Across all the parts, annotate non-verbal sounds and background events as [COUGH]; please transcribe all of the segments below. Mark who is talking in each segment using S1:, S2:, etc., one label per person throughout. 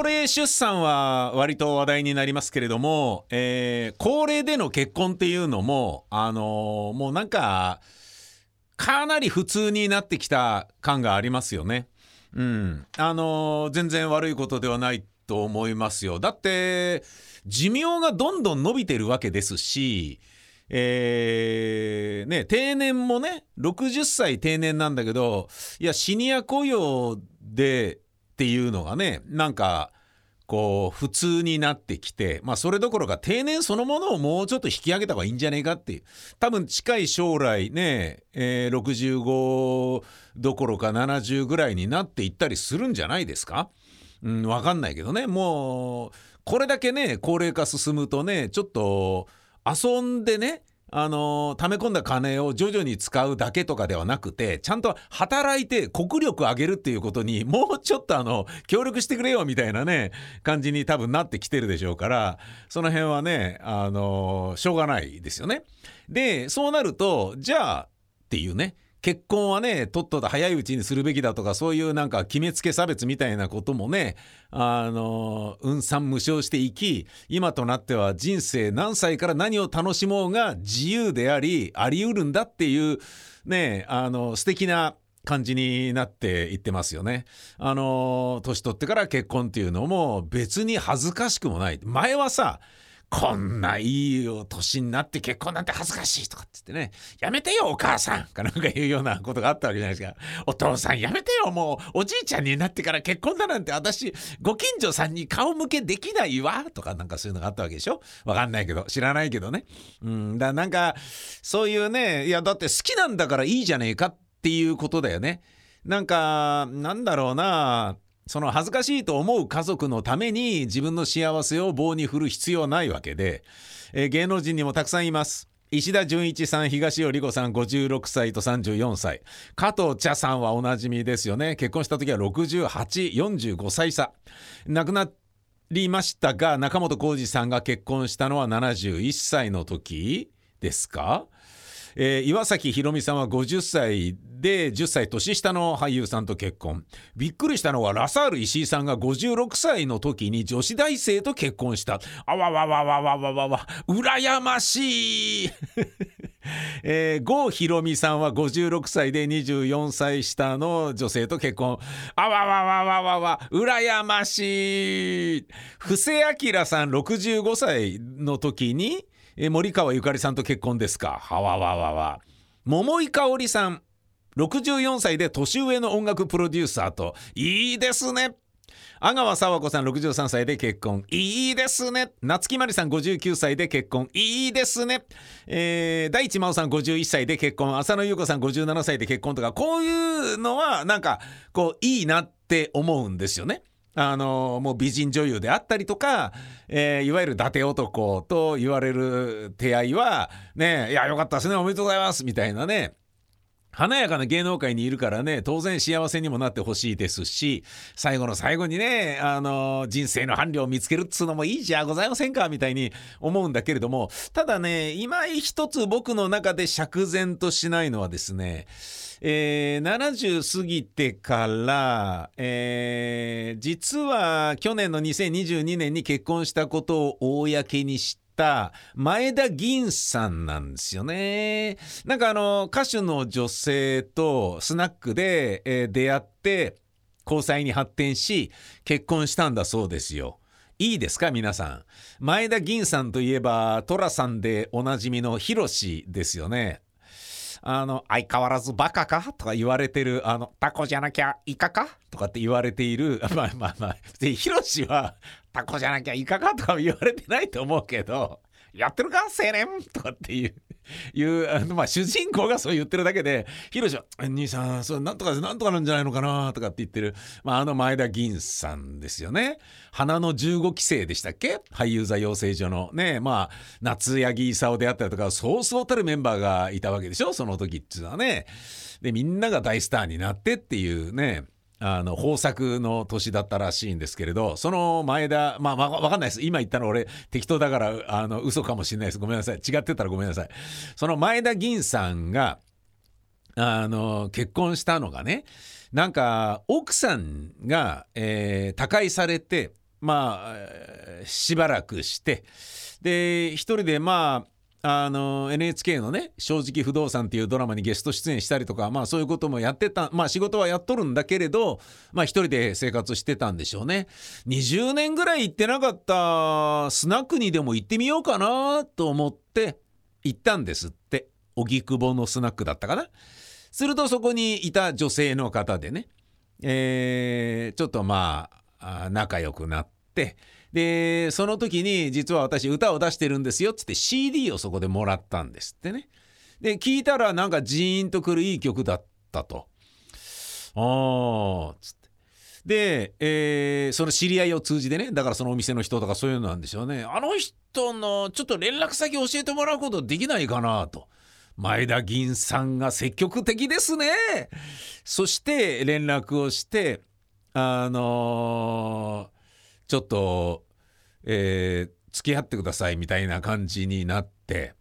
S1: 高齢出産は割と話題になりますけれども、えー、高齢での結婚っていうのもあのー、もうなんかかなり普通になってきた感がありますよね。うん、あのー、全然悪いことではないと思いますよ。だって寿命がどんどん伸びてるわけですし、えー、ね、定年もね60歳定年なんだけどいやシニア雇用でっていうのがねなんかこう普通になってきてまあそれどころか定年そのものをもうちょっと引き上げた方がいいんじゃねえかっていう。多分近い将来ね、えー、65どころか70ぐらいになっていったりするんじゃないですか？うん、わかんないけどね。もうこれだけね高齢化進むとねちょっと遊んでねあの溜め込んだ金を徐々に使うだけとかではなくてちゃんと働いて国力上げるっていうことにもうちょっとあの協力してくれよみたいなね感じに多分なってきてるでしょうからその辺はねあのしょうがないですよね。でそうなるとじゃあっていうね結婚はねとっとと早いうちにするべきだとかそういうなんか決めつけ差別みたいなこともねあの運算無償していき今となっては人生何歳から何を楽しもうが自由でありありうるんだっていうねあの素敵な感じになっていってますよね。あの年取ってから結婚っていうのも別に恥ずかしくもない。前はさこんないいお年になって結婚なんて恥ずかしいとかって言ってね、やめてよお母さんかなんか言うようなことがあったわけじゃないですか。お父さんやめてよもうおじいちゃんになってから結婚だなんて私ご近所さんに顔向けできないわとかなんかそういうのがあったわけでしょわかんないけど、知らないけどね。うん、だなんかそういうね、いやだって好きなんだからいいじゃねえかっていうことだよね。なんかなんだろうなその恥ずかしいと思う家族のために自分の幸せを棒に振る必要ないわけで、えー、芸能人にもたくさんいます。石田純一さん、東尾理子さん、56歳と34歳。加藤茶さんはおなじみですよね。結婚した時は68、45歳差。亡くなりましたが、中本浩二さんが結婚したのは71歳の時ですか？えー、岩崎宏美さんは50歳で10歳年下の俳優さんと結婚。びっくりしたのはラサール石井さんが56歳の時に女子大生と結婚した。あわわわわわわわわ羨ましい、[LAUGHS] 郷ひろみさんは56歳で24歳下の女性と結婚。あわわわわわわ。羨ましい。布施明さん65歳の時にえ森川ゆかりさんと結婚ですか？はわわわわ。桃井かおりさん。64歳で年上の音楽プロデューサーと。いいですね。阿川佐和子さん63歳で結婚。いいですね。夏木マリさん59歳で結婚。いいですね、えー、大地真央さん51歳で結婚。浅野ゆう子さん57歳で結婚とか。こういうのはなんかこういいなって思うんですよね。あのもう美人女優であったりとか、えー、いわゆる伊達男と言われる手合いはねいやよかったですね。おめでとうございます。みたいなね。華やかな芸能界にいるからね当然幸せにもなってほしいですし最後の最後にねあの人生の伴侶を見つけるっつうのもいいじゃございませんかみたいに思うんだけれどもただね今一つ僕の中で釈然としないのはですねえー、70過ぎてから、えー、実は去年の2022年に結婚したことを公にしてた前田銀さんなんですよね。なんかあの歌手の女性とスナックで、えー、出会って交際に発展し結婚したんだそうですよ。いいですか皆さん？前田銀さんといえば寅さんでおなじみのヒロシですよね。あの相変わらずバカかとか言われてるあのタコじゃなきゃイカかとかって言われている [LAUGHS] まあまあまあでヒロシはタコじゃなきゃイカかとか言われてないと思うけどやってるか？青年とかっていう。いうあの、まあ、主人公がそう言ってるだけでヒロシは「兄さんそれなんとかなんとかなんじゃないのかな」とかって言ってる、まあ、あの前田銀さんですよね。花の15期生でしたっけ？俳優座養成所のねまあ夏柳功であったりとかそうそうたるメンバーがいたわけでしょ？その時っていうのはね。でみんなが大スターになってっていうねあの豊作の年だったらしいんですけれどその前田まあ分かんないです。今言ったの俺適当だからあの嘘かもしれないです。ごめんなさい。違ってたらごめんなさい。その前田銀さんがあの結婚したのがねなんか奥さんが、えー、他界されてまあしばらくしてで一人でまああの NHK のね「正直不動産」っていうドラマにゲスト出演したりとかまあそういうこともやってたまあ仕事はやっとるんだけれどまあ一人で生活してたんでしょうね。20年ぐらい行ってなかったスナックにでも行ってみようかなと思って行ったんですって。荻窪のスナックだったかな。するとそこにいた女性の方でねえー、ちょっとまあ仲良くなってでその時に実は私歌を出してるんですよっつって CD をそこでもらったんですってねで聞いたらなんかジーンとくるいい曲だったとああつってで、えー、その知り合いを通じてねだからそのお店の人とかそういうのなんでしょうねあの人のちょっと連絡先教えてもらうことできないかなと。前田銀さんが積極的ですね。そして連絡をしてあのー、ちょっと、えー、付き合ってくださいみたいな感じになって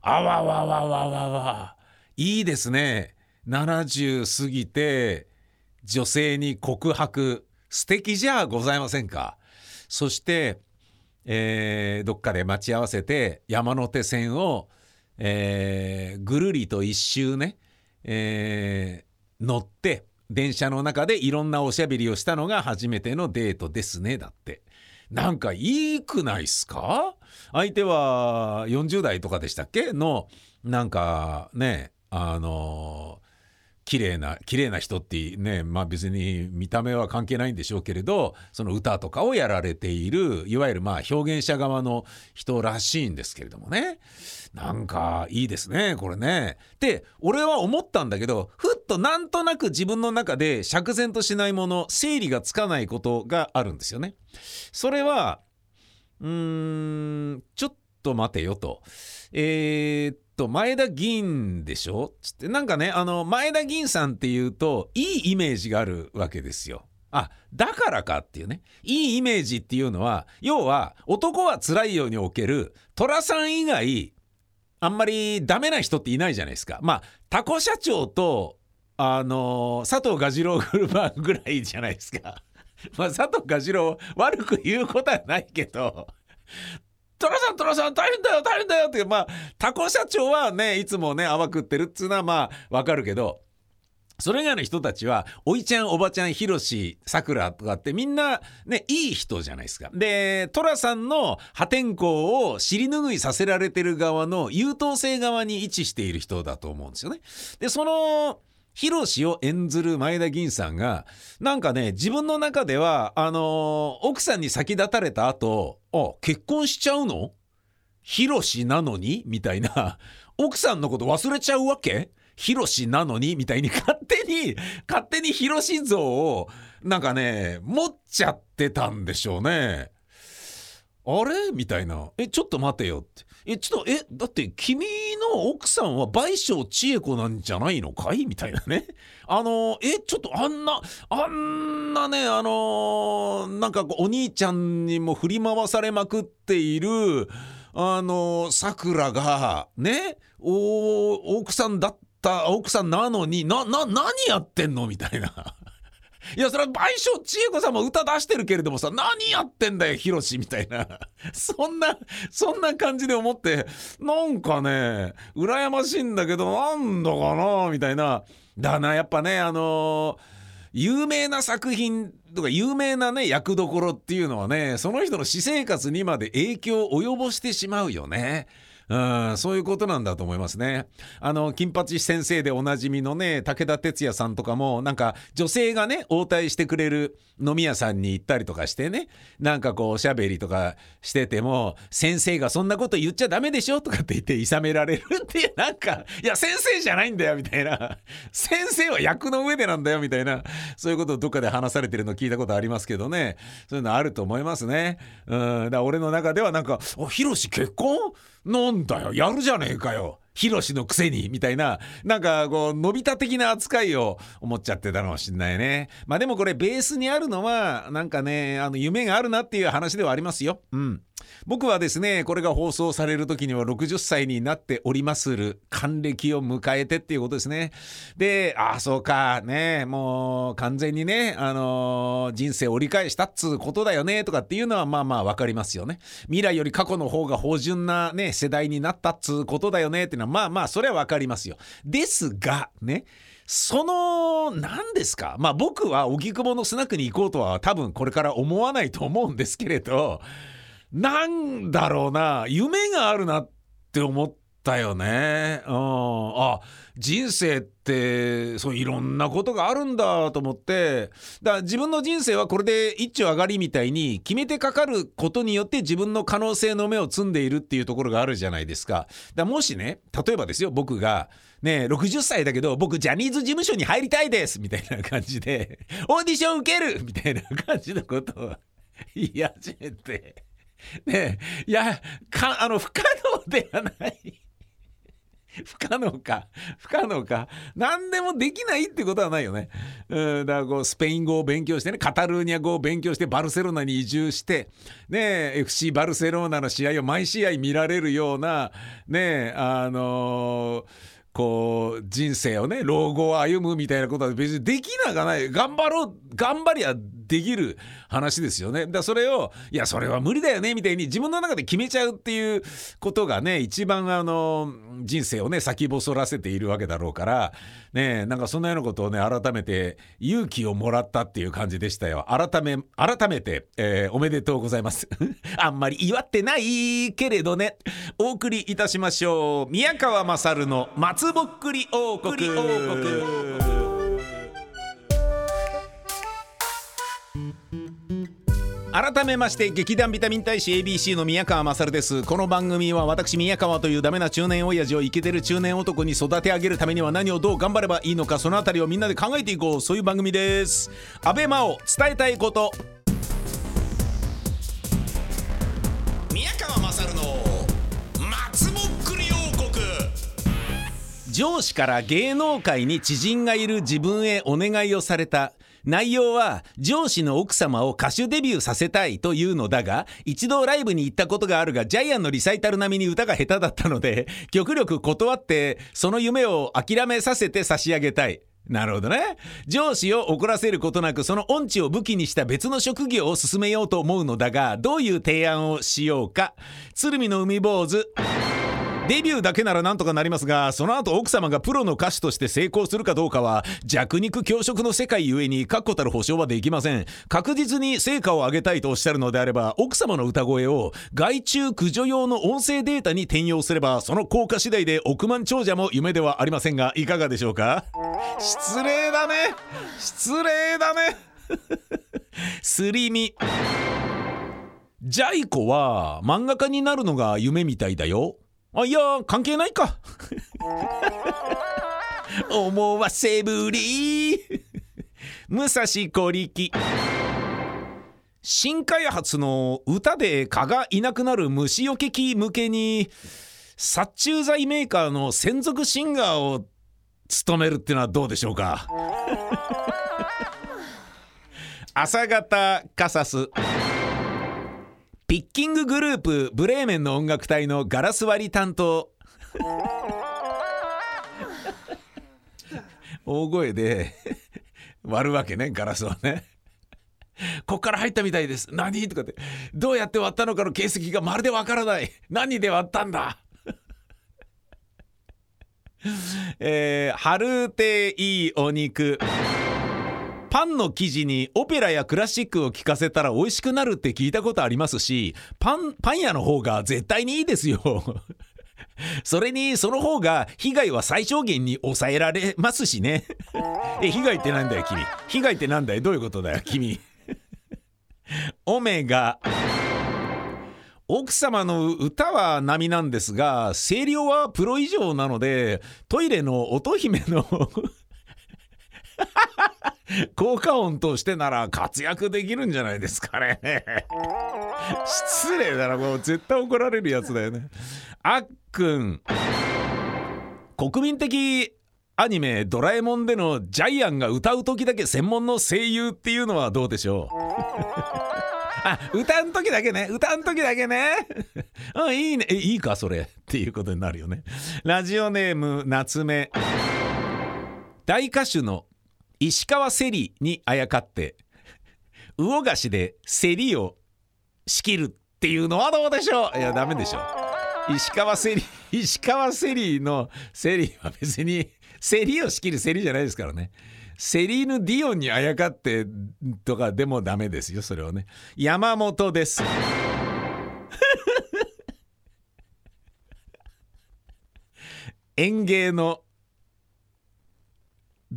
S1: あわわわわわわ。いいですね。70過ぎて女性に告白。素敵じゃございませんか。そして、えー、どっかで待ち合わせて山手線をえー、ぐるりと一周ね、えー、乗って電車の中でいろんなおしゃべりをしたのが初めてのデートですねだって。なんかいいくないっすか？相手は40代とかでしたっけ？のなんかねあの綺麗な綺麗な人ってねまあ別に見た目は関係ないんでしょうけれどその歌とかをやられているいわゆるまあ表現者側の人らしいんですけれどもねなんかいいですねこれね。って俺は思ったんだけどふっとなんとなく自分の中で釈然としないもの整理がつかないことがあるんですよね。それはうーんちょっと待てよと。えー、っと前田銀でしょ？つってなんかねあの前田銀さんっていうといいイメージがあるわけですよ。あだからかっていうねいいイメージっていうのは要は男は辛いようにおける寅さん以外あんまりダメな人っていないじゃないですか。まあタコ社長とあの佐藤蛾次郎ぐらいじゃないですか。まあ佐藤蛾次郎悪く言うことはないけど寅さん寅さん大変だよ大変だよってまあタコ社長はねいつもね泡食ってるっつうのはまあわかるけどそれ以外の人たちは、おいちゃん、おばちゃん、ひろし、さくらとかってみんなね、いい人じゃないですか。で、寅さんの破天荒を尻拭いさせられてる側の優等生側に位置している人だと思うんですよね。で、その、ヒロシを演ずる前田銀さんが、なんかね、自分の中では、あのー、奥さんに先立たれた後、あ、結婚しちゃうの？ヒロシなのに？みたいな、奥さんのこと忘れちゃうわけ？ヒロシなのに？みたいに勝手に、勝手にヒロシ像を、なんかね、持っちゃってたんでしょうね。あれ？みたいな。え、ちょっと待てよって。え、ちょっと、え、だって君の奥さんは倍賞千恵子なんじゃないのかい？みたいなね。あの、え、ちょっとあんな、あんなね、あのなんかお兄ちゃんにも振り回されまくっている、あのさくらが、ね、お、奥さんだった奥さんなのに、な、な、何やってんの？みたいな。いや、それは倍賞千恵子さんも歌出してるけれどもさ、何やってんだよ、ヒロシみたいな。[LAUGHS] そんな、そんな感じで思って、なんかね、羨ましいんだけど、なんだかな、みたいな。だな、やっぱね、あのー、有名な作品とか有名なね役どころっていうのはねその人の私生活にまで影響を及ぼしてしまうよね。うん、そういうことなんだと思いますね。あの、金八先生でおなじみのね、武田鉄矢さんとかも、なんか女性がね、応対してくれる飲み屋さんに行ったりとかしてね、なんかこう、おしゃべりとかしてても、先生がそんなこと言っちゃダメでしょとかって言って諌められるっていう、[LAUGHS] なんか、いや、先生じゃないんだよ、みたいな。先生は役の上でなんだよ、みたいな。そういうことをどっかで話されてるの聞いたことありますけどね。そういうのあると思いますね。うん、だ俺の中ではなんか、あ、ヒロシ結婚？なんだよ。やるじゃねえかよ。ヒロシのくせに、みたいな、なんかこう、のび太的な扱いを思っちゃってたのかもしんないね。まあでもこれベースにあるのは、なんかね、あの、夢があるなっていう話ではありますよ。うん。僕はですね、これが放送される時には60歳になっておりまする、還暦を迎えてっていうことですね。で、ああ、そうか、ね、もう完全にね、あのー、人生折り返したっつうことだよね、とかっていうのはまあまあわかりますよね。未来より過去の方が芳醇なね、世代になったっつうことだよね、っていうのはまあまあ、それは分かりますよ。ですが、ね、その、何ですか？まあ僕は荻窪のスナックに行こうとは多分これから思わないと思うんですけれど、なんだろうな、夢があるなって思ってたよね。うん。あ、人生ってそういろんなことがあるんだと思ってだから自分の人生はこれで一丁上がりみたいに決めてかかることによって自分の可能性の目を摘んでいるっていうところがあるじゃないですか。だもしね例えばですよ僕がね60歳だけど僕ジャニーズ事務所に入りたいですみたいな感じでオーディション受ける [LAUGHS] みたいな感じのことを言い始めてねいやかあの不可能ではない [LAUGHS] 不可能か。不可能か。何でもできないってことはないよね。うん、だからこうスペイン語を勉強してねカタルーニャ語を勉強してバルセロナに移住してね FC バルセロナの試合を毎試合見られるようなねあのーこう人生をね老後を歩むみたいなことは別にできなかない。頑張ろう頑張りゃできる話ですよね。だそれをいやそれは無理だよねみたいに自分の中で決めちゃうっていうことがね一番あの人生をね先細らせているわけだろうからねなんかそんなようなことをね改めて勇気をもらったっていう感じでしたよ。改め改めて、えー、おめでとうございます。[LAUGHS] あんまり祝ってないけれどね。お送りいたしましょう。宮川勝の松ぼっくり王国。王国。改めまして劇団ビタミン大使 ABC の宮川勝です。この番組は私宮川というダメな中年親父をイケてる中年男に育て上げるためには何をどう頑張ればいいのかそのあたりをみんなで考えていこう。そういう番組です。安倍真央伝えたいこと。宮川勝の上司から芸能界に知人がいる自分へお願いをされた内容は上司の奥様を歌手デビューさせたいというのだが一度ライブに行ったことがあるがジャイアンのリサイタル並みに歌が下手だったので [LAUGHS] 極力断ってその夢を諦めさせて差し上げたい。なるほどね。上司を怒らせることなくその音痴を武器にした別の職業を進めようと思うのだがどういう提案をしようか。鶴見の海坊主。デビューだけならなんとかなりますがその後奥様がプロの歌手として成功するかどうかは弱肉強食の世界ゆえに確固たる保証はできません。確実に成果を上げたいとおっしゃるのであれば奥様の歌声を外注駆除用の音声データに転用すればその効果次第で億万長者も夢ではありませんがいかがでしょうか？失礼だね。失礼だね。[LAUGHS] すり身。ジャイ子は漫画家になるのが夢みたいだよ。あいや関係ないか。[LAUGHS] 思わせぶり。武蔵小力。新開発の歌で蚊がいなくなる虫よけ器向けに殺虫剤メーカーの専属シンガーを務めるっていうのはどうでしょうか。[LAUGHS] 朝方カサスピッキンググループブレーメンの音楽隊のガラス割り担当。大声で割るわけねガラスをね。こっから入ったみたいです。何？とかって。どうやって割ったのかの形跡がまるでわからない。何で割ったんだ？えー、春ていいお肉。パンの生地にオペラやクラシックを聴かせたら美味しくなるって聞いたことありますしパンパン屋の方が絶対にいいですよ。[LAUGHS] それにその方が被害は最小限に抑えられますしね。[LAUGHS] え被害ってなんだよ君？被害ってなんだよ？どういうことだよ君？オメガ奥様の歌は並なんですが声量はプロ以上なのでトイレの乙姫の [LAUGHS] 効果音としてなら活躍できるんじゃないですかね。[LAUGHS] 失礼だなもう絶対怒られるやつだよね。あっくん。国民的アニメ「ドラえもん」でのジャイアンが歌う時だけ専門の声優っていうのはどうでしょう？[LAUGHS] あ歌ん時だけね。歌ん時だけね。あいいね。いいかそれ。っていうことになるよね。ラジオネーム夏目。大歌手の石川セリにあやかって魚菓子で競りを仕切るっていうのはどうでしょう？いやダメでしょ石川セリ石川セリのセリは別に競りを仕切る競りじゃないですからね。セリーヌ・ディオンにあやかってとかでもダメですよそれはね。山本です。[LAUGHS] 園芸の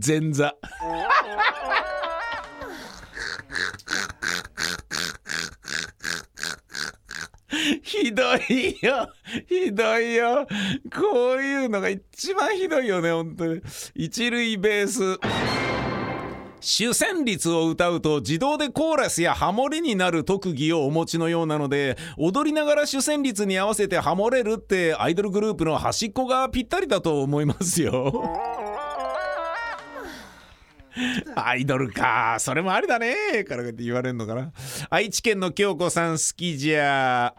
S1: 前座。ひどいよ。ひどいよ。こういうのが一番ひどいよね本当に。一塁ベース。主旋律を歌うと自動でコーラスやハモリになる特技をお持ちのようなので踊りながら主旋律に合わせてハモれるってアイドルグループの端っこがぴったりだと思いますよ。[LAUGHS] アイドルか。それもありだね。からって言われるのかな。愛知県の京子さん好きじゃ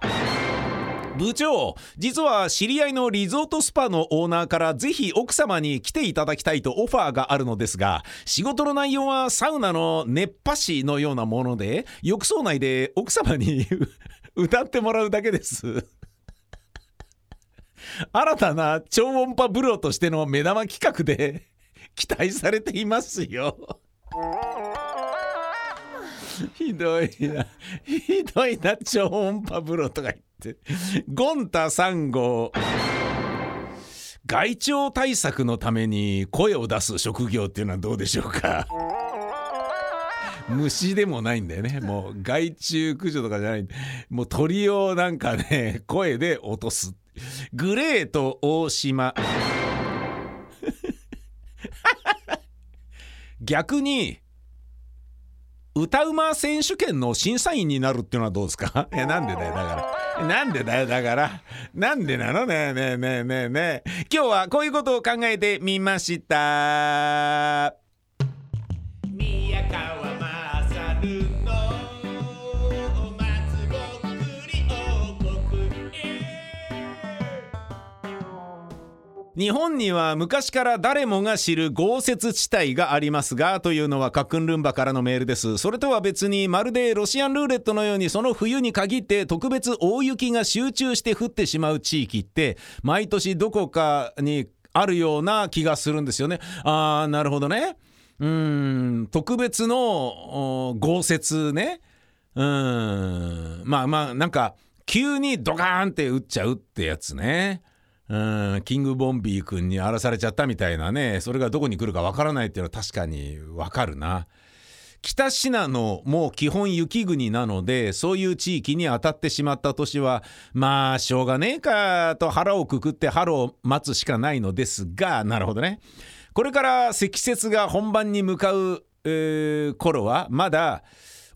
S1: 部長実は知り合いのリゾートスパのオーナーからぜひ奥様に来ていただきたいとオファーがあるのですが仕事の内容はサウナの熱波師のようなもので浴槽内で奥様に [LAUGHS] 歌ってもらうだけです。新たな超音波風呂としての目玉企画で期待されていますよ。ひどいな。ひどいな超音波風呂とか言って。ゴンタ3号害鳥対策のために声を出す職業っていうのはどうでしょうか。虫でもないんだよね。もう害虫駆除とかじゃない。もう鳥をなんかね声で落とす。グレート大島。[LAUGHS] 逆に歌うま選手権の審査員になるっていうのはどうですか？[LAUGHS] えなんでだよだから。なんでだよだから。なんでなの？ねえねえねえねえねえ。今日はこういうことを考えてみました。日本には昔から誰もが知る豪雪地帯がありますがというのはカックンルンバからのメールです。それとは別にまるでロシアンルーレットのようにその冬に限って特別大雪が集中して降ってしまう地域って毎年どこかにあるような気がするんですよね。あーなるほどね。うん特別の豪雪ね。うん。まあまあなんか急にドカーンって打っちゃうってやつね。キングボンビー君に荒らされちゃったみたいなね。それがどこに来るかわからないっていうのは確かにわかるな。北信濃も基本雪国なのでそういう地域に当たってしまった年はまあしょうがねえかと腹をくくって春を待つしかないのですがなるほどね。これから積雪が本番に向かう、えー頃はまだ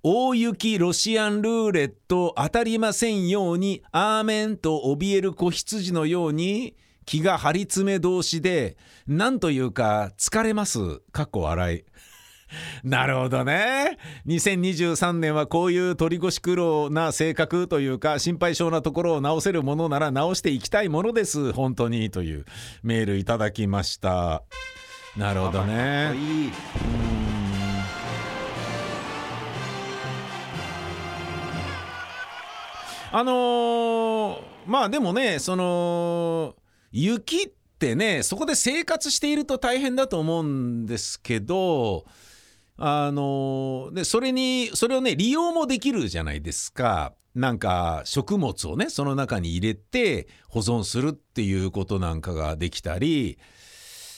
S1: 大雪ロシアンルーレット当たりませんようにアーメンと怯える子羊のように気が張り詰め同士でなんというか疲れます。かっこ笑い。[LAUGHS] なるほどね。2023年はこういう取り越し苦労な性格というか心配性なところを直せるものなら直していきたいものです。本当にというメールいただきました。なるほどね。あのーまあでもねその雪ってねそこで生活していると大変だと思うんですけどあのーでそれにそれをね利用もできるじゃないですか。なんか食物をねその中に入れて保存するっていうことなんかができたり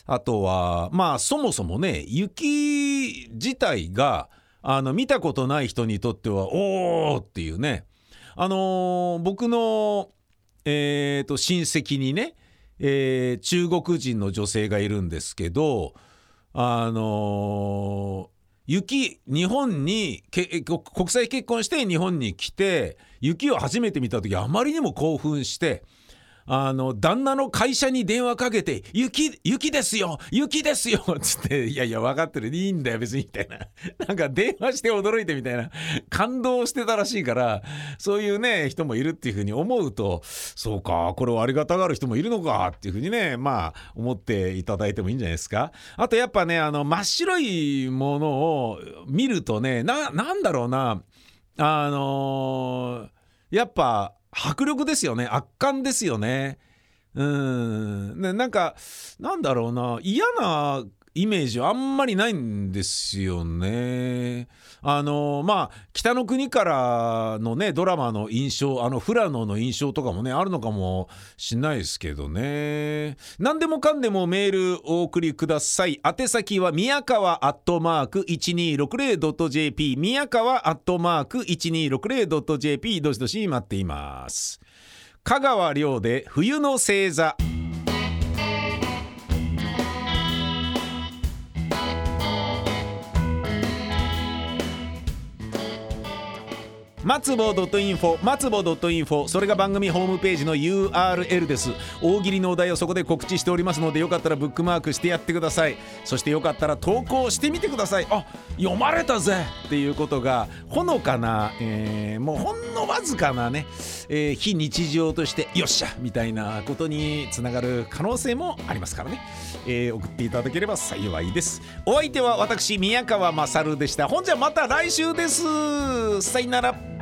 S1: あとはまあそもそもね雪自体があの見たことない人にとってはおーっていうねあのー僕の、えーと親戚にね、えー中国人の女性がいるんですけどあのー雪日本にけ国際結婚して日本に来て雪を初めて見た時あまりにも興奮してあの旦那の会社に電話かけて「雪雪ですよ雪ですよ」っ [LAUGHS] つって「いやいや分かってる。いいんだよ別に」みたいな。なんか電話して驚いてみたいな。感動してたらしいからそういうね人もいるっていうふうに思うとそうかこれをありがたがる人もいるのかっていうふうにねまあ思っていただいてもいいんじゃないですか。あとやっぱねあの真っ白いものを見るとねななんだろうな。あのー、やっぱ迫力ですよね。圧巻ですよね。うん。ねなんかなんだろうな。嫌なイメージはあんまりないんですよね。あのまあ北の国からのねドラマの印象あの富良野の印象とかもねあるのかもしんないですけどね。何でもかんでもメールお送りください。宛先は宮川アットマーク 1260.jp 宮川アットマーク 1260.jp どしどし待っています。香川亮で冬の星座。松ぼ .info 松ぼ .info それが番組ホームページの URL です。大喜利のお題をそこで告知しておりますのでよかったらブックマークしてやってください。そしてよかったら投稿してみてください。あ読まれたぜ。っていうことがほのかな、えー、もうほんのわずかなね、えー、非日常としてよっしゃみたいなことにつながる可能性もありますからね、えー、送っていただければ幸いです。お相手は私宮川勝でした。ほんじゃまた来週です。さよなら。